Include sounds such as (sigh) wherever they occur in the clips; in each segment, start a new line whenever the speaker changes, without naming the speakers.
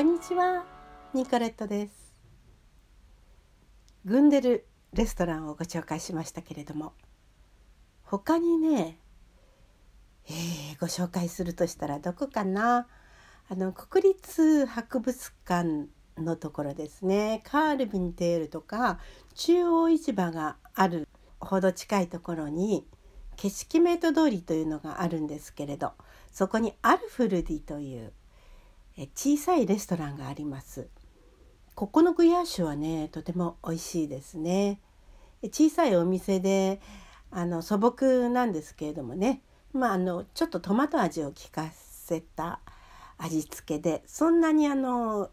こんにちは、ニコレットです。グンデルレストランをご紹介しましたけれども、他にね、えー、ご紹介するとしたらどこかな？あの国立博物館のところですね。カールビンテールとか中央市場があるほど近いところに景色メイト通りというのがあるんですけれどそこにアルフルディという小さいレストランがあります。ここのグヤーシュはねとても美味しいですね。小さいお店であの素朴なんですけれどもね。まああのちょっとトマト味を効かせた味付けでそんなにあの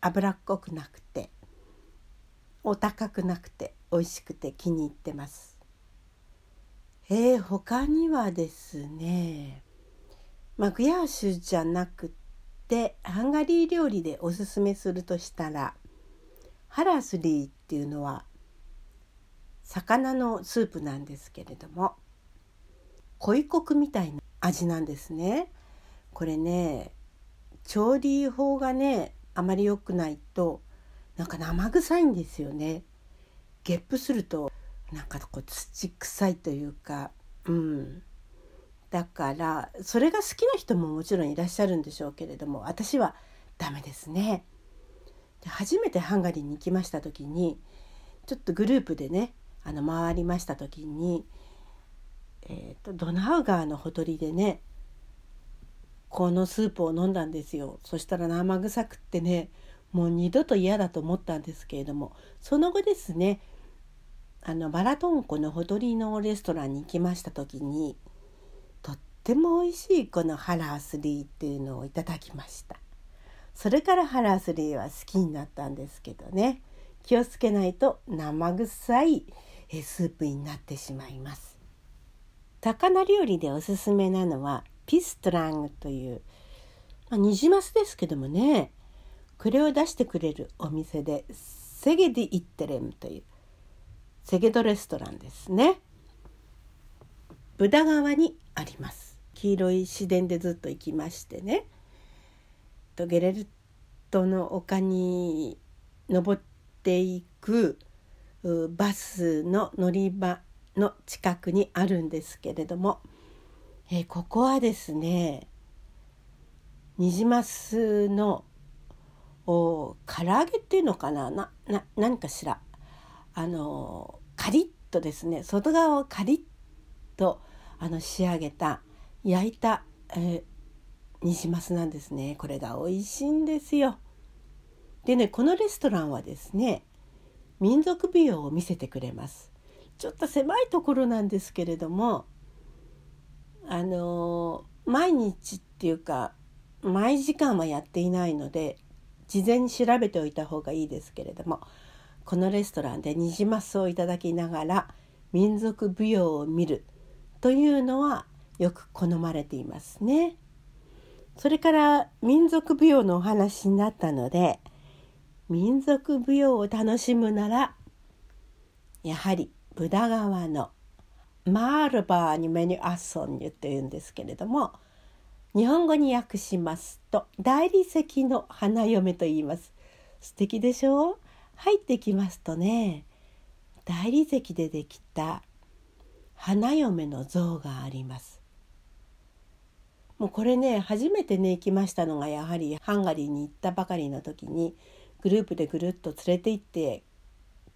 脂っこくなくてお高くなくて美味しくて気に入ってます。えー、他にはですねまあ、グヤーシュじゃなくてハンガリー料理でおすすめするとしたらハラスリーっていうのは魚のスープなんですけれども恋コクみたいな味なんですね。これね調理法がねあまり良くないとなんか生臭いんですよね。ゲップするとなんかこう土臭いというかうんだからそれが好きな人ももちろんいらっしゃるんでしょうけれども私はダメですね。で初めてハンガリーに行きました時にちょっとグループでねあの回りました時に、えーと、ドナウ川のほとりでねこのスープを飲んだんですよそしたら生臭くってねもう二度と嫌だと思ったんですけれどもその後ですねあのバラトン湖のほとりのレストランに行きました時にっても美味しいこのハラスリーっていうのをいただきました。それからハラースリーは好きになったんですけどね。気をつけないと生臭いスープになってしまいます。魚料理でおすすめなのはピストラングという、まあ、ニジマスですけどもね。これを出してくれるお店でセゲディ・イッテレムというセゲドレストランですね。ブダ川にあります。黄色い市電でずっと行きましてね。とゲレルトの丘に登っていくバスの乗り場の近くにあるんですけれども、えー、ここはですねニジマスのお唐揚げっていうのかな？なな何かしら。あのカリッとですね外側をカリッとあの仕上げた焼いた、えー、ニジマスなんですねこれが美味しいんですよ。でねこのレストランはですね民族舞踊を見せてくれます。ちょっと狭いところなんですけれどもあの毎日っていうか毎時間はやっていないので事前に調べておいた方がいいですけれどもこのレストランでニジマスをいただきながら民族舞踊を見るというのはよく好まれていますね。それから民族舞踊のお話になったので民族舞踊を楽しむならやはりブダ川のマールバーにメニューアッソンニュというんですけれども日本語に訳しますと大理石の花嫁と言います。素敵でしょ？う入ってきますとね大理石でできた花嫁の像があります。もうこれね初めてね行きましたのがやはりハンガリーに行ったばかりの時にグループでぐるっと連れて行って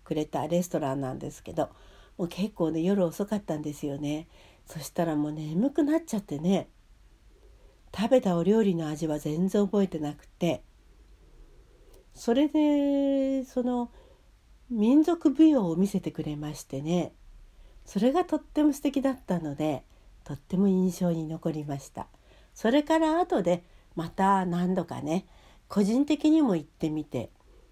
くれたレストランなんですけどもう結構ね夜遅かったんですよね。そしたらもう眠くなっちゃってね食べたお料理の味は全然覚えてなくてそれでその民族舞踊を見せてくれましてねそれがとっても素敵だったのでとっても印象に残りました。それから後でまた何度かね個人的にも行ってみて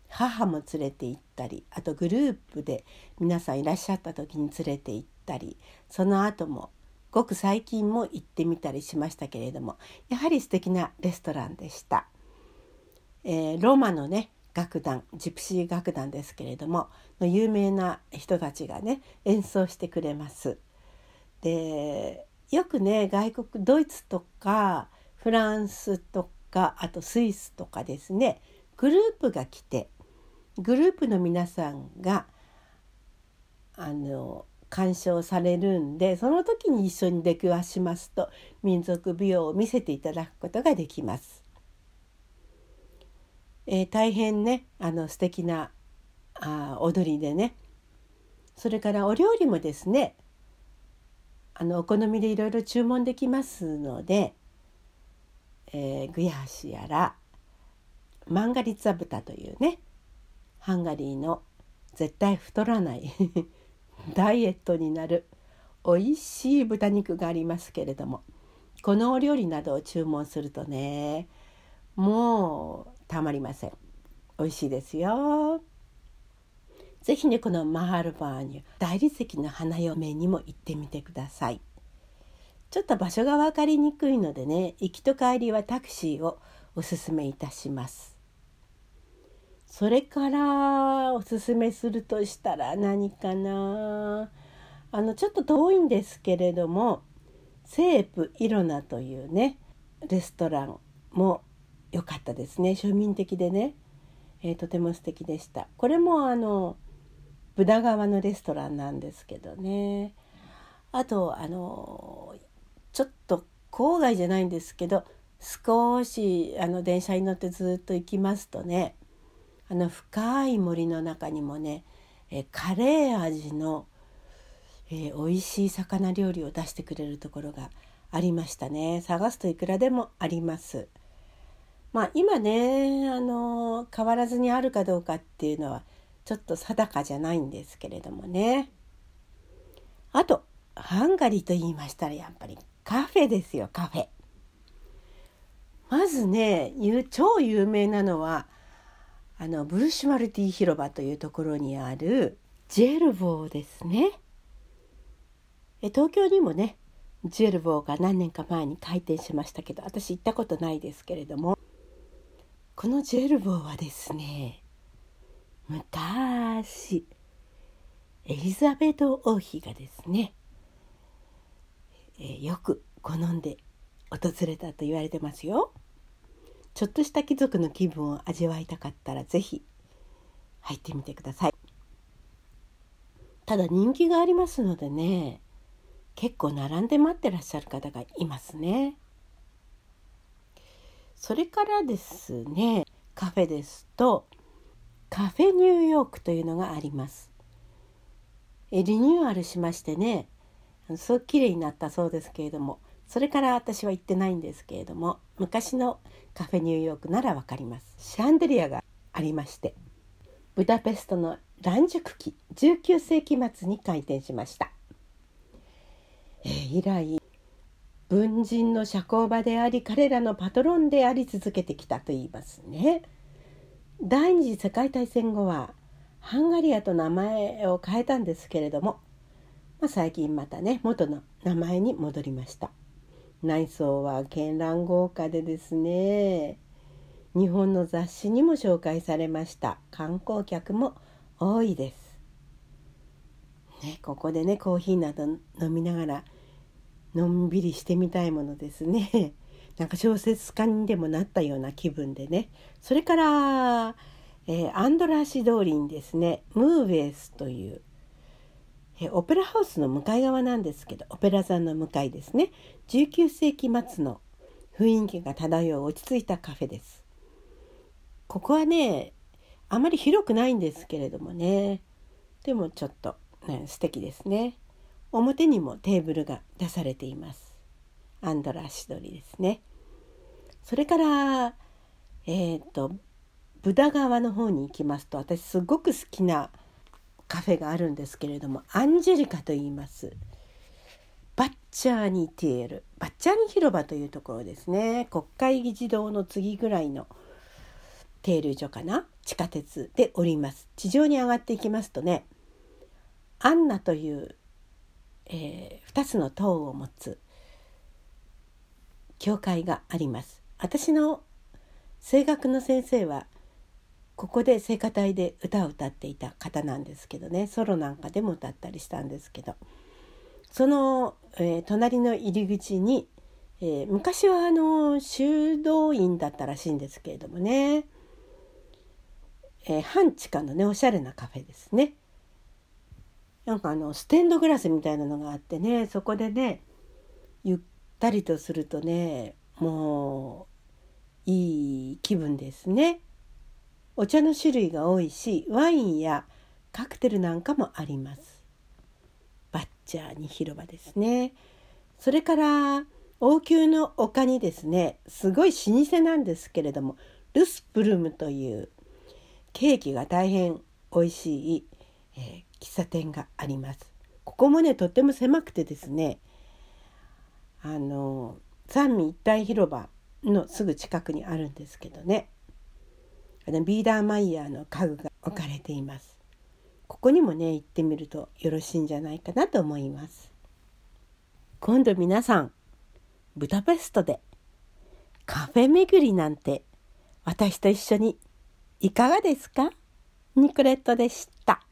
母も連れて行ったりあとグループで皆さんいらっしゃった時に連れて行ったりその後もごく最近も行ってみたりしましたけれどもやはり素敵なレストランでした。えー、ローマのね楽団ジプシー楽団ですけれどもの有名な人たちがね演奏してくれます。でよくね外国ドイツとかフランスとかあとスイスとかですねグループが来てグループの皆さんがあの鑑賞されるんでその時に一緒に出くわしますと民族舞踊を見せていただくことができます。えー、大変ねあの素敵なあ踊りでねそれからお料理もですねあのお好みでいろいろ注文できますので、えー、グヤハシやらマンガリッツァ豚というねハンガリーの絶対太らない (laughs) ダイエットになる美味しい豚肉がありますけれどもこのお料理などを注文するとねもうたまりません。美味しいですよ。ぜひねこのマハルバーニュ大理石の花嫁にも行ってみてください。ちょっと場所が分かりにくいのでね行きと帰りはタクシーをおすすめいたします。それからおすすめするとしたら何かな？あのちょっと遠いんですけれどもセープイロナというねレストランも良かったですね。庶民的でね、えー、とても素敵でした。これもあのブダ川のレストランなんですけどねあとあのちょっと郊外じゃないんですけど少しあの電車に乗ってずっと行きますとねあの深い森の中にもねえカレー味の、えー、美味しい魚料理を出してくれるところがありましたね探すといくらでもあります。まあ今ねあの変わらずにあるかどうかっていうのはちょっと定かじゃないんですけれどもね。あとハンガリーと言いましたらやっぱりカフェですよカフェ。まずね超有名なのはあのブルシュマルティ広場というところにあるジェルボーですね。え東京にもねジェルボーが何年か前に開店しましたけど私行ったことないですけれどもこのジェルボーはですね昔エリザベート王妃がですね、えー、よく好んで訪れたと言われてますよ。ちょっとした貴族の気分を味わいたかったら是非入ってみてください。ただ人気がありますのでね結構並んで待ってらっしゃる方がいますね。それからですねカフェですとカフェニューヨークというのがあります。えリニューアルしましてねそう綺麗になったそうですけれどもそれから私は行ってないんですけれども昔のカフェニューヨークならわかりますシャンデリアがありましてブダペストの乱熟期19世紀末に開店しました、えー、以来文人の社交場であり彼らのパトロンであり続けてきたと言いますね。第二次世界大戦後はハンガリアと名前を変えたんですけれども、まあ、最近またね元の名前に戻りました。内装は絢爛豪華でですね日本の雑誌にも紹介されました。観光客も多いです、ね、ここでねコーヒーなど飲みながらのんびりしてみたいものですね。なんか小説家にでもなったような気分でね。それから、えー、アンドラーシ通りにですねムーベースという、えー、オペラハウスの向かい側なんですけどオペラ座の向かいですね。19世紀末の雰囲気が漂う落ち着いたカフェです。ここはねあまり広くないんですけれどもね。でもちょっと、ね、素敵ですね。表にもテーブルが出されています。アンドラシドリですね。それからえっ、ー、とブダ川の方に行きますと私すごく好きなカフェがあるんですけれどもアンジェリカと言います。バッチャーニテールバッチャーニ広場というところですね国会議事堂の次ぐらいの停留所かな地下鉄で降ります地上に上がっていきますとねアンナという、えー、2つの塔を持つ教会があります。私の声楽の先生はここで聖歌隊で歌を歌っていた方なんですけどね。ソロなんかでも歌ったりしたんですけど。その、えー、隣の入り口に、えー、昔はあの修道院だったらしいんですけれどもね、えー、半地下のねおしゃれなカフェですね。なんかあのステンドグラスみたいなのがあってねそこでねゆっったりとするとねもういい気分ですね。お茶の種類が多いしワインやカクテルなんかもあります。バッチャーに広場ですね。それから王宮の丘にですねすごい老舗なんですけれどもルスプルムというケーキが大変美味しい、えー、喫茶店があります。ここもねとっても狭くてですねあの三位一体広場のすぐ近くにあるんですけどねあのビーダーマイヤーの家具が置かれています。ここにもね行ってみるとよろしいんじゃないかなと思います。今度皆さんブダペストでカフェ巡りなんて私と一緒にいかがですか？ニコレットでした。